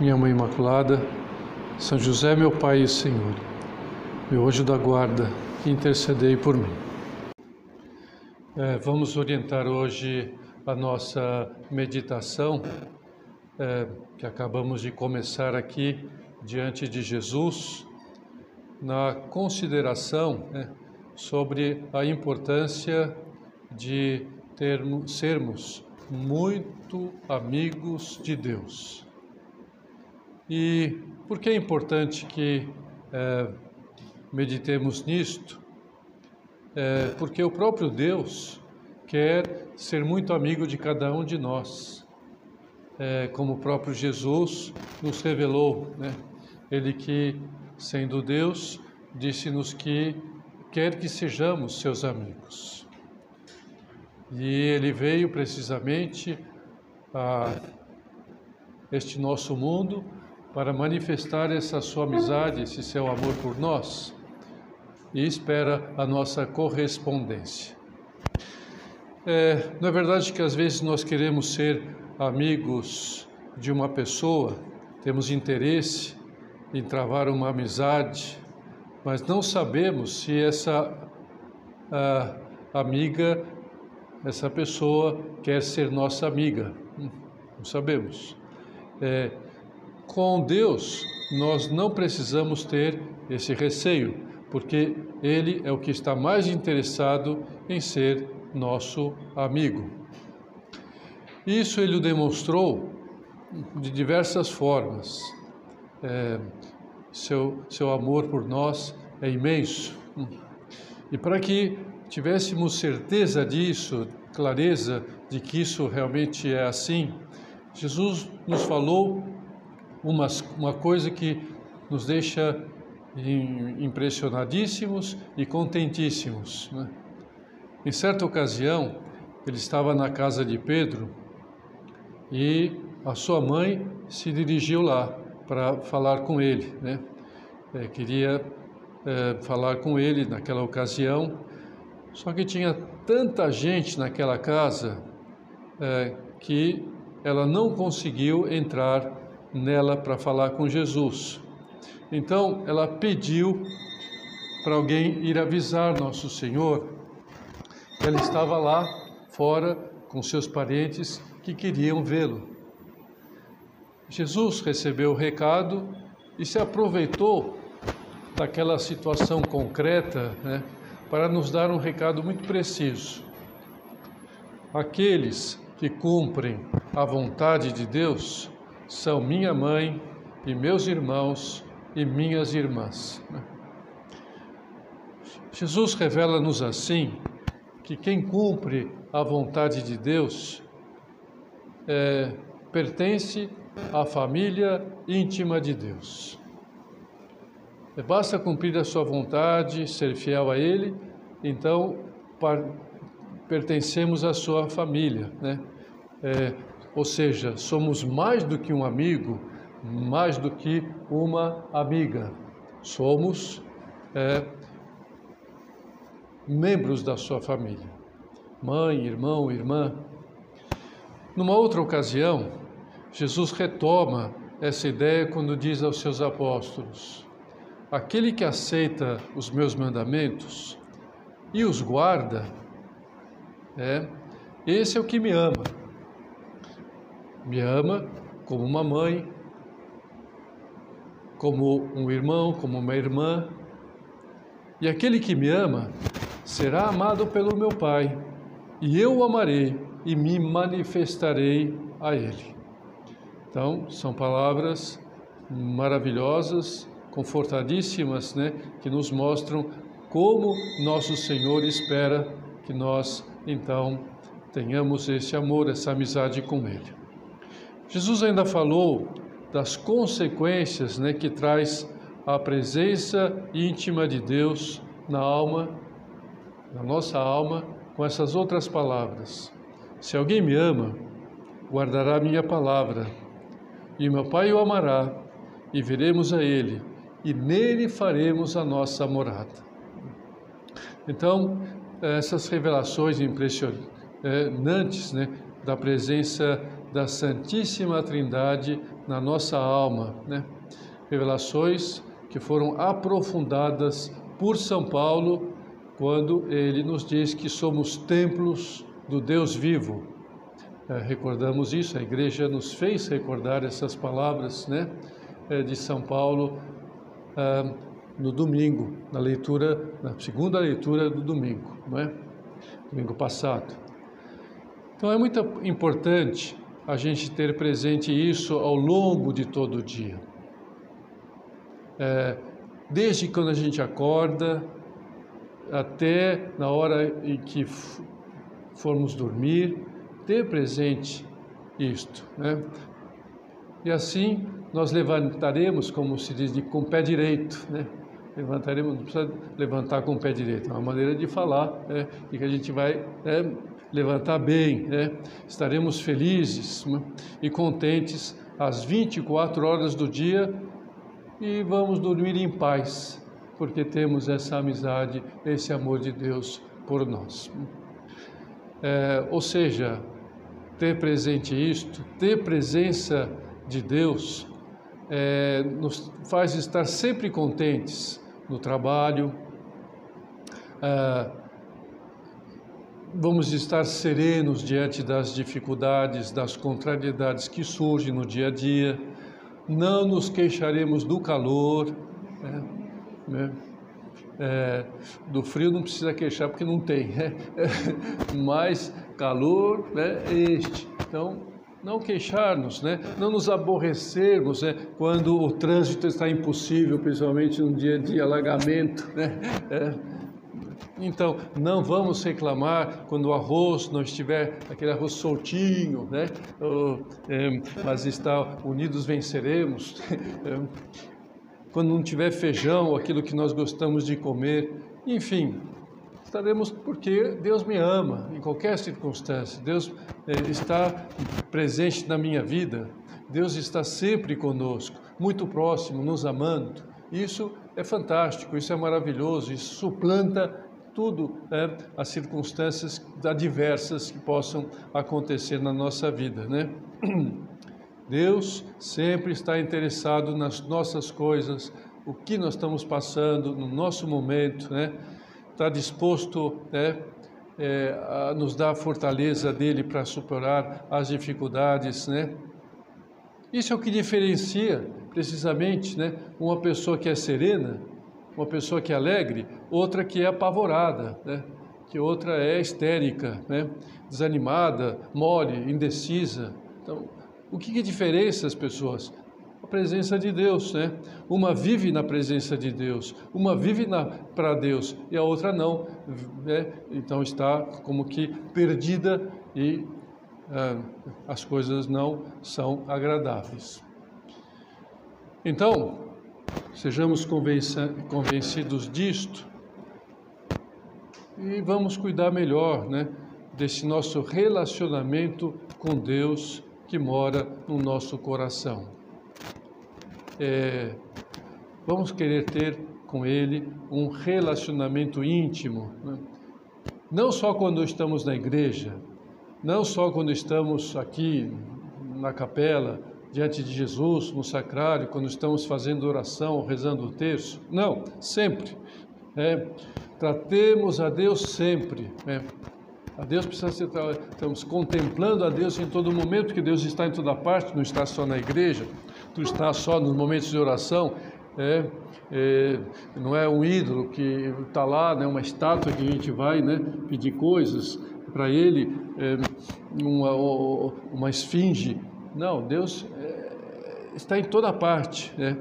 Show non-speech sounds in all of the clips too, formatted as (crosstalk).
Minha Mãe Imaculada, São José, meu Pai e Senhor, meu anjo da guarda, intercedei por mim. É, vamos orientar hoje a nossa meditação, é, que acabamos de começar aqui diante de Jesus, na consideração né, sobre a importância de termos, sermos muito amigos de Deus. E por que é importante que é, meditemos nisto? É, porque o próprio Deus quer ser muito amigo de cada um de nós, é, como o próprio Jesus nos revelou, né? Ele que, sendo Deus, disse-nos que quer que sejamos seus amigos. E ele veio precisamente a este nosso mundo para manifestar essa sua amizade, esse seu amor por nós e espera a nossa correspondência. É, não é verdade que às vezes nós queremos ser amigos de uma pessoa, temos interesse em travar uma amizade, mas não sabemos se essa amiga essa pessoa quer ser nossa amiga. Hum, não sabemos. É, com Deus, nós não precisamos ter esse receio, porque Ele é o que está mais interessado em ser nosso amigo. Isso Ele o demonstrou de diversas formas. É, seu, seu amor por nós é imenso. E para que tivéssemos certeza disso, clareza de que isso realmente é assim, Jesus nos falou uma, uma coisa que nos deixa impressionadíssimos e contentíssimos. Né? Em certa ocasião, ele estava na casa de Pedro e a sua mãe se dirigiu lá para falar com ele. Né? É, queria é, falar com ele naquela ocasião só que tinha tanta gente naquela casa é, que ela não conseguiu entrar nela para falar com Jesus. Então ela pediu para alguém ir avisar Nosso Senhor que ela estava lá fora com seus parentes que queriam vê-lo. Jesus recebeu o recado e se aproveitou daquela situação concreta, né? para nos dar um recado muito preciso. Aqueles que cumprem a vontade de Deus são minha mãe e meus irmãos e minhas irmãs. Jesus revela-nos assim que quem cumpre a vontade de Deus é, pertence à família íntima de Deus. Basta cumprir a sua vontade, ser fiel a Ele, então pertencemos à sua família, né? É, ou seja, somos mais do que um amigo, mais do que uma amiga. Somos é, membros da sua família, mãe, irmão, irmã. Numa outra ocasião, Jesus retoma essa ideia quando diz aos seus apóstolos: Aquele que aceita os meus mandamentos e os guarda, é, esse é o que me ama. Me ama como uma mãe, como um irmão, como uma irmã. E aquele que me ama será amado pelo meu Pai, e eu o amarei e me manifestarei a ele. Então, são palavras maravilhosas confortadíssimas, né, que nos mostram como nosso Senhor espera que nós então tenhamos esse amor, essa amizade com Ele. Jesus ainda falou das consequências né, que traz a presença íntima de Deus na alma, na nossa alma, com essas outras palavras. Se alguém me ama, guardará a minha palavra, e meu Pai o amará, e viremos a ele, e nele faremos a nossa morada. Então, essas revelações impressionantes né, da presença da Santíssima Trindade na nossa alma, né? revelações que foram aprofundadas por São Paulo quando ele nos diz que somos templos do Deus vivo. É, recordamos isso, a igreja nos fez recordar essas palavras né, é, de São Paulo é, no domingo, na leitura, na segunda leitura do domingo, não é? Domingo passado. Então é muito importante a gente ter presente isso ao longo de todo o dia. É, desde quando a gente acorda até na hora em que formos dormir, ter presente isto. Né? E assim nós levantaremos, como se diz, de, com o pé direito. Né? Levantaremos, não precisa levantar com o pé direito, é uma maneira de falar, né? e que a gente vai né, levantar bem, né? estaremos felizes né? e contentes às 24 horas do dia e vamos dormir em paz, porque temos essa amizade, esse amor de Deus por nós. É, ou seja, ter presente isto, ter presença de Deus, é, nos faz estar sempre contentes no trabalho, é, vamos estar serenos diante das dificuldades, das contrariedades que surgem no dia a dia, não nos queixaremos do calor, né? né? É, do frio não precisa queixar porque não tem, né? (laughs) mas calor é este. Então, não queixar-nos, né? não nos aborrecermos né? quando o trânsito está impossível, principalmente num dia de alagamento. Né? É. Então, não vamos reclamar quando o arroz não estiver aquele arroz soltinho, né? é, mas está unidos venceremos. (laughs) Quando não tiver feijão, aquilo que nós gostamos de comer, enfim, estaremos porque Deus me ama em qualquer circunstância. Deus é, está presente na minha vida. Deus está sempre conosco, muito próximo, nos amando. Isso é fantástico, isso é maravilhoso, isso suplanta tudo né, as circunstâncias adversas que possam acontecer na nossa vida, né? (clears throat) Deus sempre está interessado nas nossas coisas, o que nós estamos passando no nosso momento, né? Está disposto né, é, a nos dar a fortaleza dele para superar as dificuldades, né? Isso é o que diferencia precisamente, né, uma pessoa que é serena, uma pessoa que é alegre, outra que é apavorada, né? Que outra é histérica, né? Desanimada, mole, indecisa. Então, o que, que diferencia as pessoas? A presença de Deus, né? Uma vive na presença de Deus, uma vive para Deus e a outra não, né? Então está como que perdida e ah, as coisas não são agradáveis. Então, sejamos convencidos disto e vamos cuidar melhor, né? Desse nosso relacionamento com Deus que mora no nosso coração. É, vamos querer ter com Ele um relacionamento íntimo, né? não só quando estamos na igreja, não só quando estamos aqui na capela, diante de Jesus, no sacrário, quando estamos fazendo oração, rezando o terço, não, sempre. É, tratemos a Deus sempre. É, a Deus precisa ser. Estamos contemplando a Deus em todo momento, que Deus está em toda parte, não está só na igreja, tu está só nos momentos de oração. É, é, não é um ídolo que está lá, né, uma estátua que a gente vai né, pedir coisas para ele, é, uma, uma esfinge. Não, Deus é, está em toda parte. Né?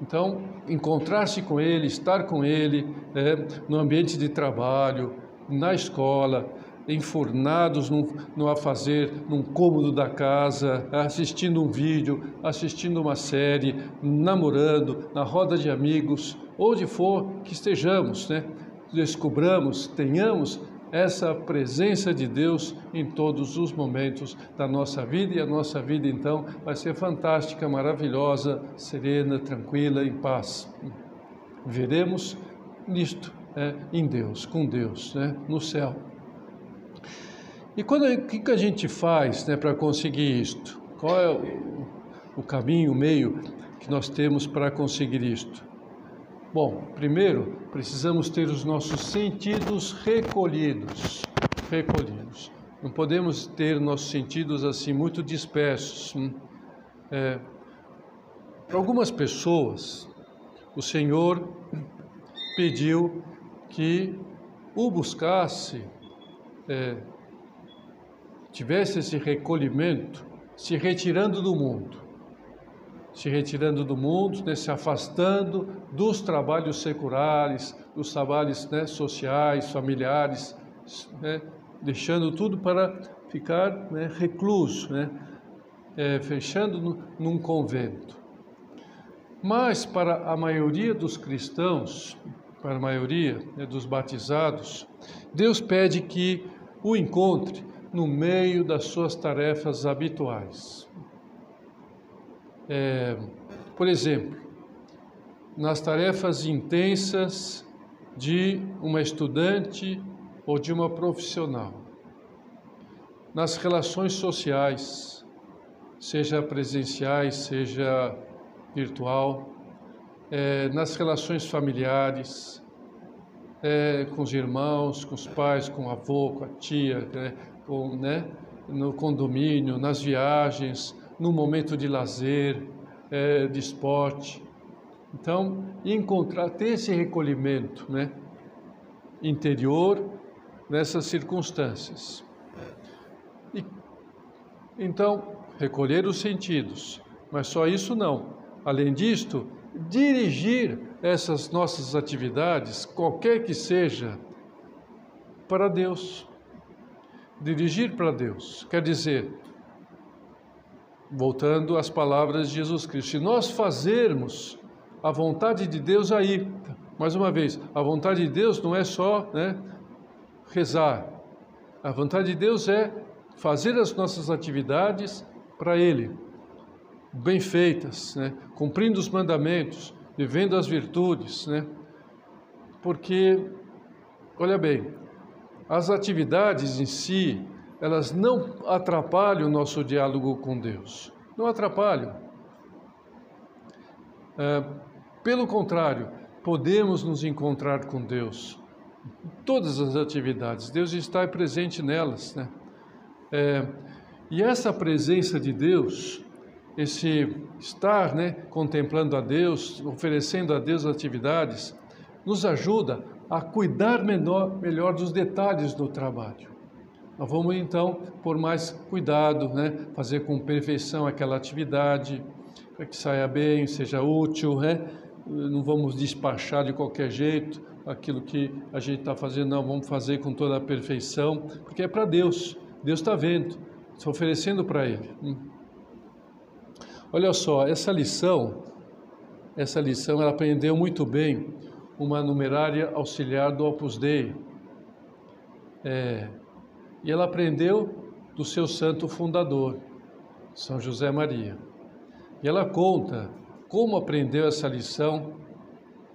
Então, encontrar-se com Ele, estar com Ele, é, no ambiente de trabalho, na escola, enfurnados no, no a fazer, num cômodo da casa, assistindo um vídeo, assistindo uma série, namorando, na roda de amigos, onde for que estejamos, né? Descobramos, tenhamos essa presença de Deus em todos os momentos da nossa vida e a nossa vida então vai ser fantástica, maravilhosa, serena, tranquila, em paz. Veremos nisto, é, em Deus, com Deus, né, no céu. E quando, o que, que a gente faz né, para conseguir isto? Qual é o, o caminho, o meio que nós temos para conseguir isto? Bom, primeiro precisamos ter os nossos sentidos recolhidos, recolhidos. Não podemos ter nossos sentidos assim muito dispersos. Hum? É, para algumas pessoas, o Senhor pediu que o buscasse é, tivesse esse recolhimento, se retirando do mundo, se retirando do mundo, né, se afastando dos trabalhos seculares, dos trabalhos né, sociais, familiares, né, deixando tudo para ficar né, recluso, né, é, fechando no, num convento. Mas para a maioria dos cristãos, para a maioria né, dos batizados, Deus pede que o encontre no meio das suas tarefas habituais. É, por exemplo, nas tarefas intensas de uma estudante ou de uma profissional, nas relações sociais, seja presenciais, seja virtual, é, nas relações familiares, é, com os irmãos, com os pais, com o avô, com a tia, né, com, né, no condomínio, nas viagens, no momento de lazer, é, de esporte. Então, encontrar, ter esse recolhimento né, interior nessas circunstâncias. E, então, recolher os sentidos, mas só isso não. Além disto, dirigir essas nossas atividades, qualquer que seja, para Deus dirigir para Deus. Quer dizer, voltando às palavras de Jesus Cristo, se nós fazermos a vontade de Deus aí, mais uma vez, a vontade de Deus não é só né, rezar. A vontade de Deus é fazer as nossas atividades para Ele, bem feitas, né, cumprindo os mandamentos, vivendo as virtudes, né, porque, olha bem, as atividades em si, elas não atrapalham o nosso diálogo com Deus. Não atrapalham. É, pelo contrário, podemos nos encontrar com Deus. Todas as atividades, Deus está presente nelas. Né? É, e essa presença de Deus, esse estar né, contemplando a Deus, oferecendo a Deus atividades, nos ajuda a cuidar menor, melhor dos detalhes do trabalho. Nós vamos então por mais cuidado, né, fazer com perfeição aquela atividade, para que saia bem, seja útil, né? não vamos despachar de qualquer jeito aquilo que a gente está fazendo, não, vamos fazer com toda a perfeição, porque é para Deus, Deus está vendo, está oferecendo para Ele. Hum. Olha só, essa lição, essa lição ela aprendeu muito bem uma numerária auxiliar do Opus Dei. É, e ela aprendeu do seu santo fundador, São José Maria. E ela conta como aprendeu essa lição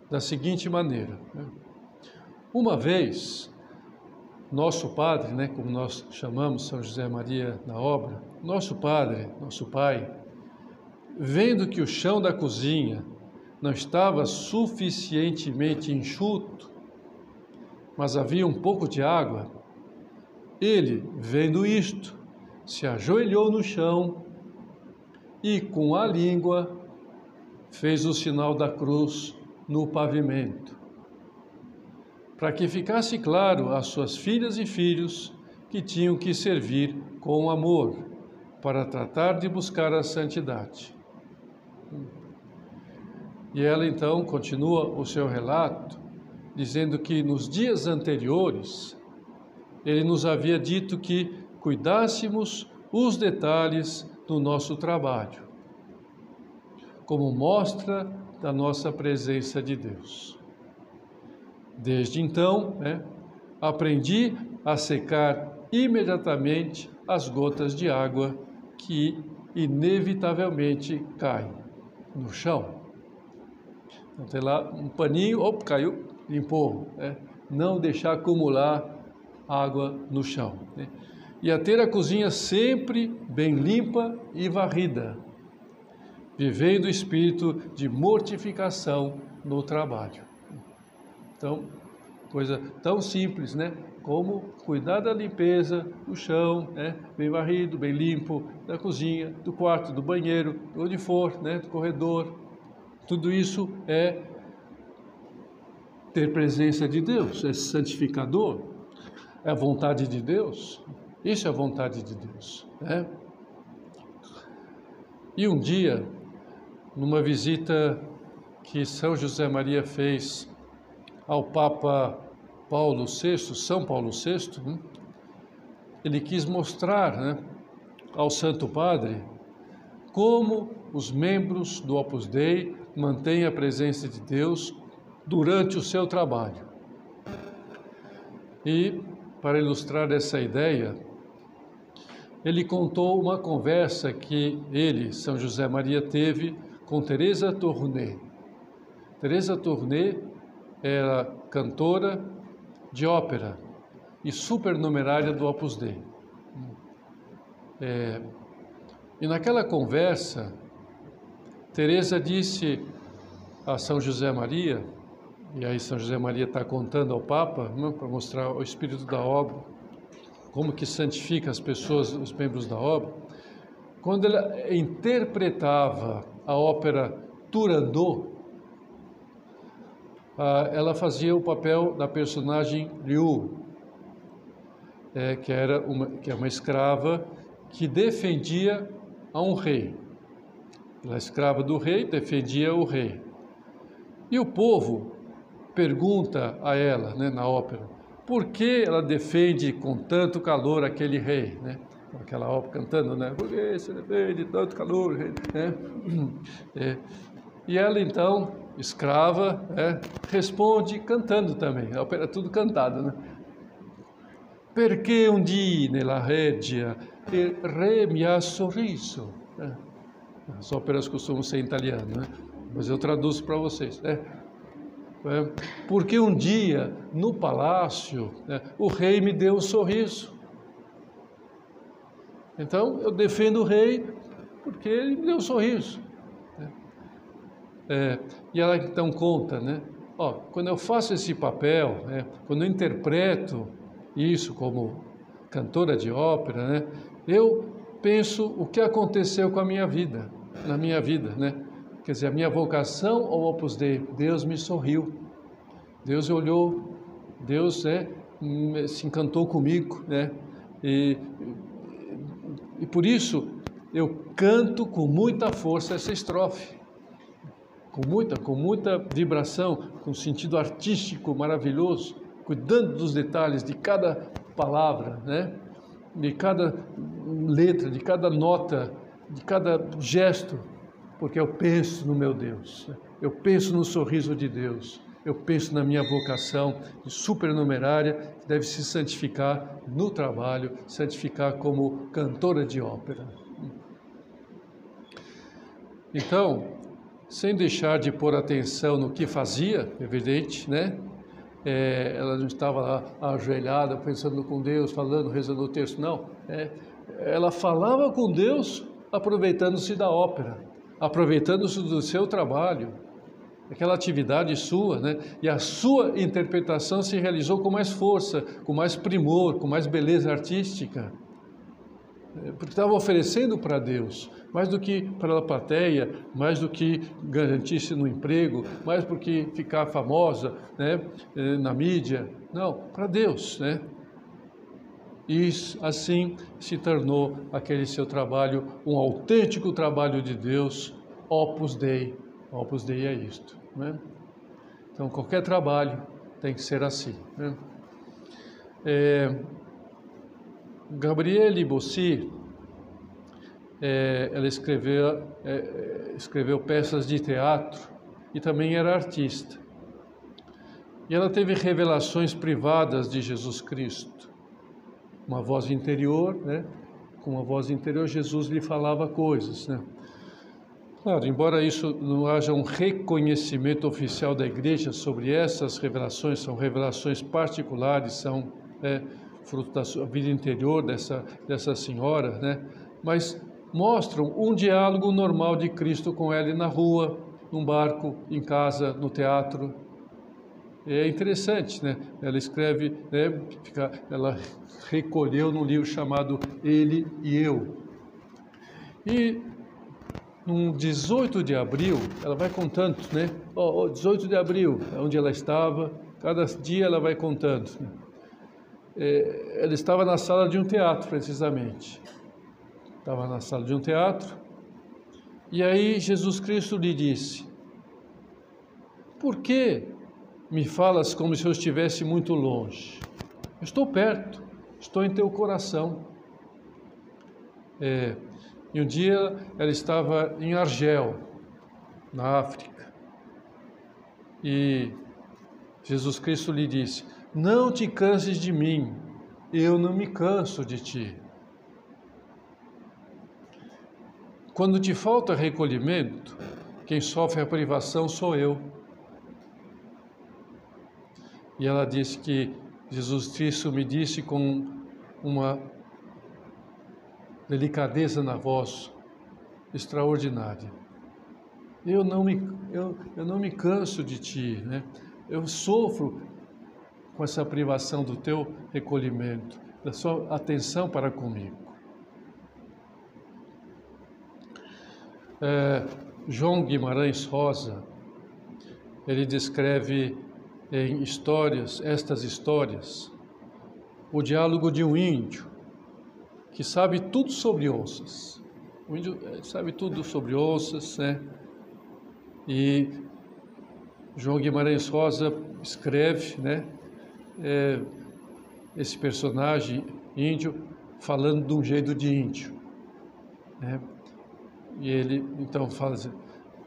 da seguinte maneira. Né? Uma vez, nosso padre, né, como nós chamamos São José Maria na obra, nosso padre, nosso pai, vendo que o chão da cozinha não estava suficientemente enxuto, mas havia um pouco de água, ele, vendo isto, se ajoelhou no chão e, com a língua, fez o sinal da cruz no pavimento, para que ficasse claro às suas filhas e filhos que tinham que servir com amor para tratar de buscar a santidade. E ela então continua o seu relato, dizendo que nos dias anteriores ele nos havia dito que cuidássemos os detalhes do nosso trabalho, como mostra da nossa presença de Deus. Desde então, né, aprendi a secar imediatamente as gotas de água que inevitavelmente caem no chão. Então tem lá um paninho, opa, caiu, limpou. Né? Não deixar acumular água no chão. Né? E a ter a cozinha sempre bem limpa e varrida, vivendo o espírito de mortificação no trabalho. Então, coisa tão simples, né? Como cuidar da limpeza do chão, né? Bem varrido, bem limpo, da cozinha, do quarto, do banheiro, onde for, né? Do corredor. Tudo isso é ter presença de Deus, é santificador, é a vontade de Deus. Isso é a vontade de Deus, né? E um dia, numa visita que São José Maria fez ao Papa Paulo VI, São Paulo VI, né? ele quis mostrar né, ao Santo Padre como os membros do Opus Dei mantêm a presença de Deus durante o seu trabalho. E, para ilustrar essa ideia, ele contou uma conversa que ele, São José Maria, teve com Teresa Tourné. Teresa Tourné era cantora de ópera e supernumerária do Opus Dei. É, e naquela conversa, Teresa disse a São José Maria, e aí São José Maria está contando ao Papa, né, para mostrar o espírito da obra, como que santifica as pessoas, os membros da obra, quando ela interpretava a ópera Turandot, ah, ela fazia o papel da personagem Liu, é, que era uma, que é uma escrava que defendia a um rei. Ela é escrava do rei, defendia o rei. E o povo pergunta a ela, né, na ópera, por que ela defende com tanto calor aquele rei, né? Aquela ópera cantando, né? Por que você defende tanto calor, rei? Né? (clears throat) É. E ela então escrava, é, responde cantando também, a ópera é tudo cantado, né? Perché un dì nella regia il re mi ha sorriso. É. As óperas costumam ser em italiano, né? mas eu traduzo para vocês. É. É. Porque um dia, no palácio, né, o rei me deu um sorriso. Então, eu defendo o rei porque ele me deu um sorriso. É, e ela então conta, né? Ó, quando eu faço esse papel, né, quando eu interpreto isso como cantora de ópera, né, eu penso o que aconteceu com a minha vida, na minha vida, né? Quer dizer, a minha vocação ao Opus Dei, Deus me sorriu, Deus olhou, Deus né, se encantou comigo, né? E, e por isso eu canto com muita força essa estrofe com muita, com muita vibração, com sentido artístico maravilhoso, cuidando dos detalhes de cada palavra, né? de cada letra, de cada nota, de cada gesto, porque eu penso no meu Deus, eu penso no sorriso de Deus, eu penso na minha vocação de supernumerária, que deve se santificar no trabalho, santificar como cantora de ópera. Então, sem deixar de pôr atenção no que fazia, evidente, né? É, ela não estava lá ajoelhada, pensando com Deus, falando, rezando o texto, não. É, ela falava com Deus, aproveitando-se da ópera, aproveitando-se do seu trabalho, aquela atividade sua, né? E a sua interpretação se realizou com mais força, com mais primor, com mais beleza artística. É, porque estava oferecendo para Deus, mais do que para a plateia, mais do que garantir-se no emprego, mais do que ficar famosa né, é, na mídia. Não, para Deus, né? E assim se tornou aquele seu trabalho um autêntico trabalho de Deus, Opus Dei. Opus Dei é isto. Né? Então, qualquer trabalho tem que ser assim. Né? É, Gabriele Bossi, é, ela escreveu, é, escreveu peças de teatro e também era artista. E ela teve revelações privadas de Jesus Cristo. Uma voz interior, né? Com uma voz interior, Jesus lhe falava coisas, né? Claro, embora isso não haja um reconhecimento oficial da igreja sobre essas revelações, são revelações particulares, são é, fruto da sua vida interior dessa, dessa senhora, né? mas mostram um diálogo normal de Cristo com ela na rua, num barco, em casa, no teatro. É interessante, né? Ela escreve, né? ela recolheu num livro chamado Ele e Eu. E no 18 de abril, ela vai contando, né? Ó, oh, 18 de abril, é onde ela estava, cada dia ela vai contando. Né? É, ela estava na sala de um teatro, precisamente. Estava na sala de um teatro, e aí Jesus Cristo lhe disse: Por que me falas como se eu estivesse muito longe? Estou perto, estou em teu coração. É, e um dia ela estava em Argel, na África. E Jesus Cristo lhe disse: Não te canses de mim, eu não me canso de ti. Quando te falta recolhimento, quem sofre a privação sou eu. E ela disse que Jesus Cristo me disse com uma delicadeza na voz extraordinária. Eu não me, eu, eu não me canso de ti, né? eu sofro com essa privação do teu recolhimento, da sua atenção para comigo. É, João Guimarães Rosa, ele descreve em histórias, estas histórias, o diálogo de um índio que sabe tudo sobre onças. O índio eh, sabe tudo sobre onças, né? E João Guimarães Rosa escreve, né? É, esse personagem índio falando de um jeito de índio, né? E ele então fala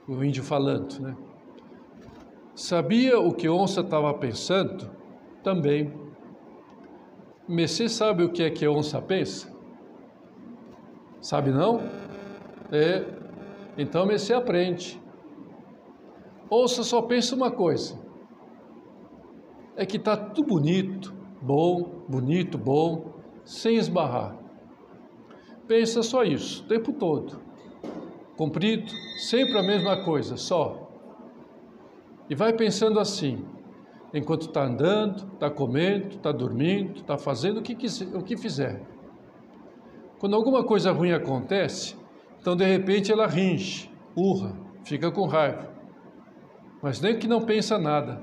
o índio falando, né? Sabia o que onça estava pensando? Também. Messê sabe o que é que onça pensa? Sabe não? É. Então você aprende. Ouça, só pensa uma coisa. É que está tudo bonito, bom, bonito, bom, sem esbarrar. Pensa só isso, o tempo todo. Comprido, sempre a mesma coisa, só. E vai pensando assim, enquanto está andando, está comendo, está dormindo, está fazendo o que, quiser, o que fizer. Quando alguma coisa ruim acontece, então de repente ela ringe, urra, fica com raiva. Mas nem que não pensa nada.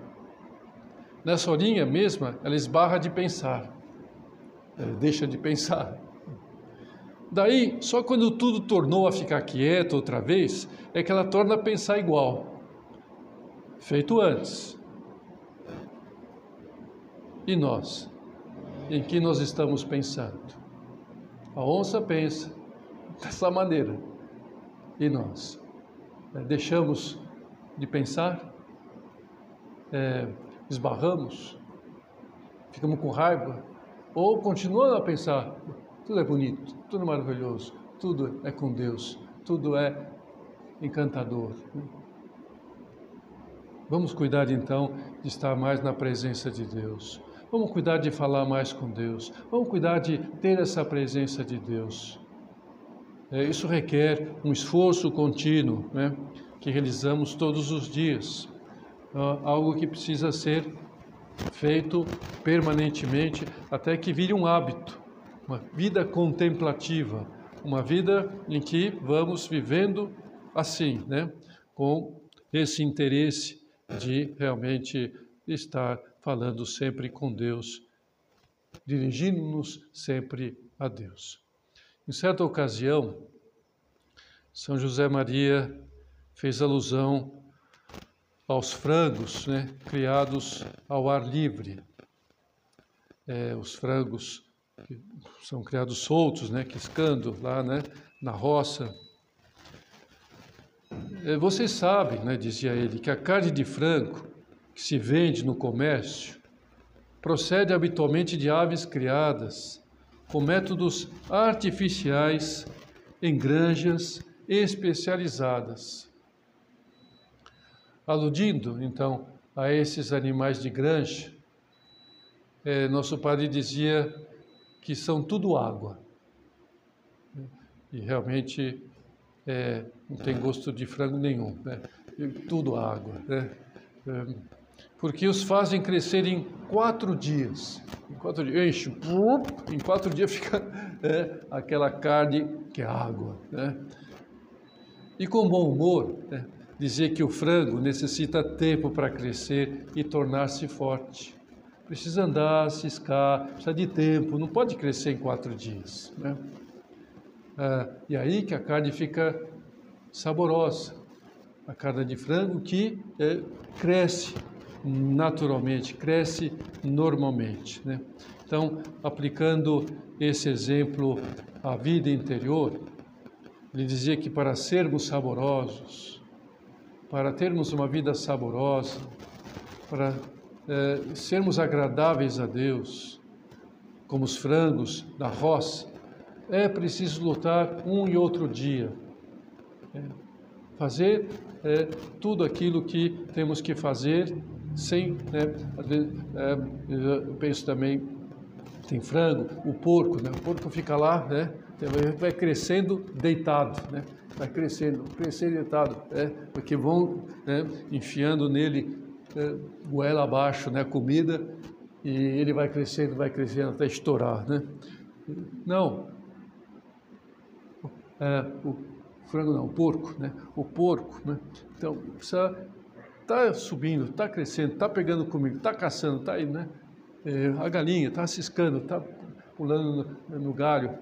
Nessa horinha mesma, ela esbarra de pensar. Ela deixa de pensar. Daí, só quando tudo tornou a ficar quieto outra vez, é que ela torna a pensar igual. Feito antes. E nós? Em que nós estamos pensando? A onça pensa (laughs) dessa maneira. E nós? É, deixamos de pensar? É, esbarramos? Ficamos com raiva? Ou continuando a pensar? Tudo é bonito, tudo é maravilhoso, tudo é com Deus, tudo é encantador. Vamos cuidar então de estar mais na presença de Deus. Vamos cuidar de falar mais com Deus. Vamos cuidar de ter essa presença de Deus. É, isso requer um esforço contínuo, né, que realizamos todos os dias. É, algo que precisa ser feito permanentemente até que vire um hábito, uma vida contemplativa, uma vida em que vamos vivendo assim, né, com esse interesse de realmente estar falando sempre com Deus, dirigindo-nos sempre a Deus. Em certa ocasião, São José Maria fez alusão aos frangos né, criados ao ar livre. É, os frangos que são criados soltos, né, quiscando lá, né, na roça. É, vocês sabem, né, dizia ele, que a carne de frango que se vende no comércio procede habitualmente de aves criadas com métodos artificiais em granjas especializadas. Aludindo, então, a esses animais de granja, é, nosso padre dizia que são tudo água. E realmente é, não tem gosto de frango nenhum, né? tudo água. Né? É, porque os fazem crescer em quatro dias. Em quatro dias, enche, em quatro dias fica (laughs) é, aquela carne que é água. Né? E com bom humor, né? dizer que o frango necessita tempo para crescer e tornar-se forte. Precisa andar, ciscar, precisa de tempo, não pode crescer em quatro dias. Né? Ah, e aí que a carne fica saborosa. A carne de frango que é, cresce naturalmente, cresce normalmente. Né? Então, aplicando esse exemplo à vida interior, ele dizia que para sermos saborosos, para termos uma vida saborosa, para é, sermos agradáveis a Deus, como os frangos da roça, é preciso lutar um e outro dia. É, fazer é, tudo aquilo que temos que fazer sem, né, é, eu penso também, tem frango, o porco, né, o porco fica lá, né, vai crescendo deitado, né, vai crescendo, crescendo deitado, né, porque vão né, enfiando nele é, goela abaixo, né, comida, e ele vai crescendo, vai crescendo até estourar, né. Não, é, o frango não, o porco, né, o porco, né, então precisa está subindo, está crescendo, está pegando comida, está caçando, está aí, né? É, a galinha está ciscando, está pulando no, no galho,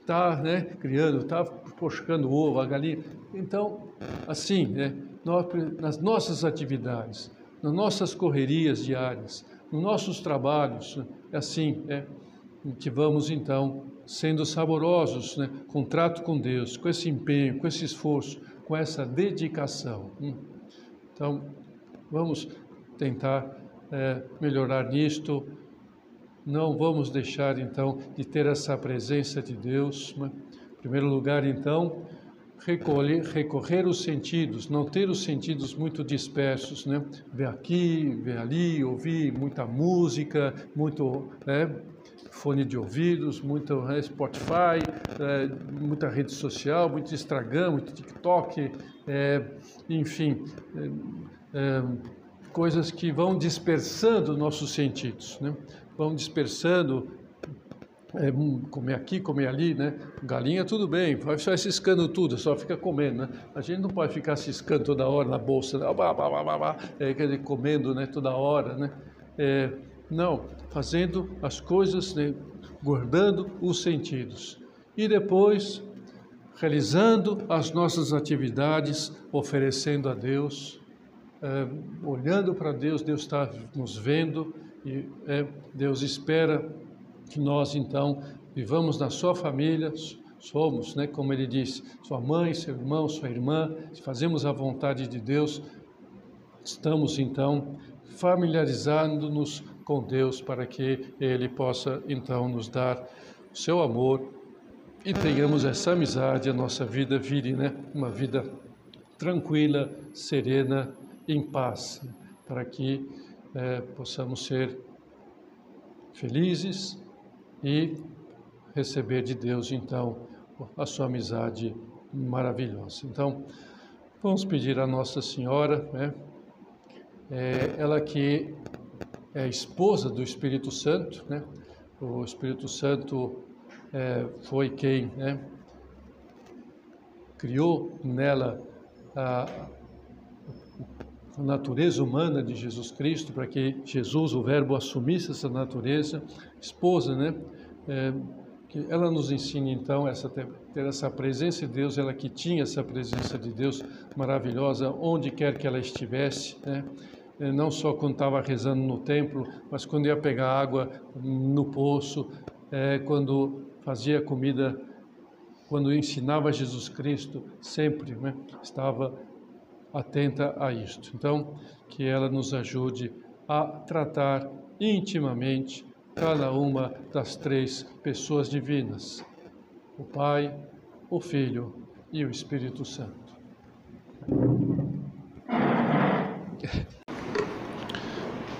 está né, criando, está poscando ovo, a galinha. Então, assim, né, nós, nas nossas atividades, nas nossas correrias diárias, nos nossos trabalhos, é assim, é, que vamos então sendo saborosos, né, com trato com Deus, com esse empenho, com esse esforço, com essa dedicação. Hum. Então, vamos tentar é, melhorar nisto. Não vamos deixar, então, de ter essa presença de Deus. Né? Em primeiro lugar, então, recolher, recorrer os sentidos, não ter os sentidos muito dispersos, né? Ver aqui, ver ali, ouvir muita música, muito né? Fone de ouvidos, muito né? Spotify, é, muita rede social, muito Instagram, muito TikTok, é, enfim, é, é, coisas que vão dispersando nossos sentidos, né? vão dispersando, é, hum, comer aqui, comer ali, né? Galinha tudo bem, vai só ciscando tudo, só fica comendo, né? A gente não pode ficar ciscando toda hora na bolsa, né? é, quer dizer, comendo, né? Toda hora, né? É, não, fazendo as coisas, né? guardando os sentidos. E depois realizando as nossas atividades, oferecendo a Deus, é, olhando para Deus, Deus está nos vendo e é, Deus espera que nós então vivamos na sua família, somos, né, como ele disse, sua mãe, seu irmão, sua irmã, se fazemos a vontade de Deus, estamos então familiarizando-nos com Deus para que Ele possa então nos dar o seu amor, e tenhamos essa amizade, a nossa vida vire né, uma vida tranquila, serena, em paz, para que é, possamos ser felizes e receber de Deus, então, a sua amizade maravilhosa. Então, vamos pedir a Nossa Senhora, né, é, ela que é esposa do Espírito Santo, né, o Espírito Santo é, foi quem né, criou nela a, a natureza humana de Jesus Cristo, para que Jesus, o Verbo, assumisse essa natureza, esposa, né? É, que ela nos ensina então essa ter essa presença de Deus, ela que tinha essa presença de Deus maravilhosa onde quer que ela estivesse, né? Não só quando estava rezando no templo, mas quando ia pegar água no poço, é, quando fazia comida, quando ensinava Jesus Cristo, sempre né, estava atenta a isto. Então, que ela nos ajude a tratar intimamente cada uma das três pessoas divinas: o Pai, o Filho e o Espírito Santo.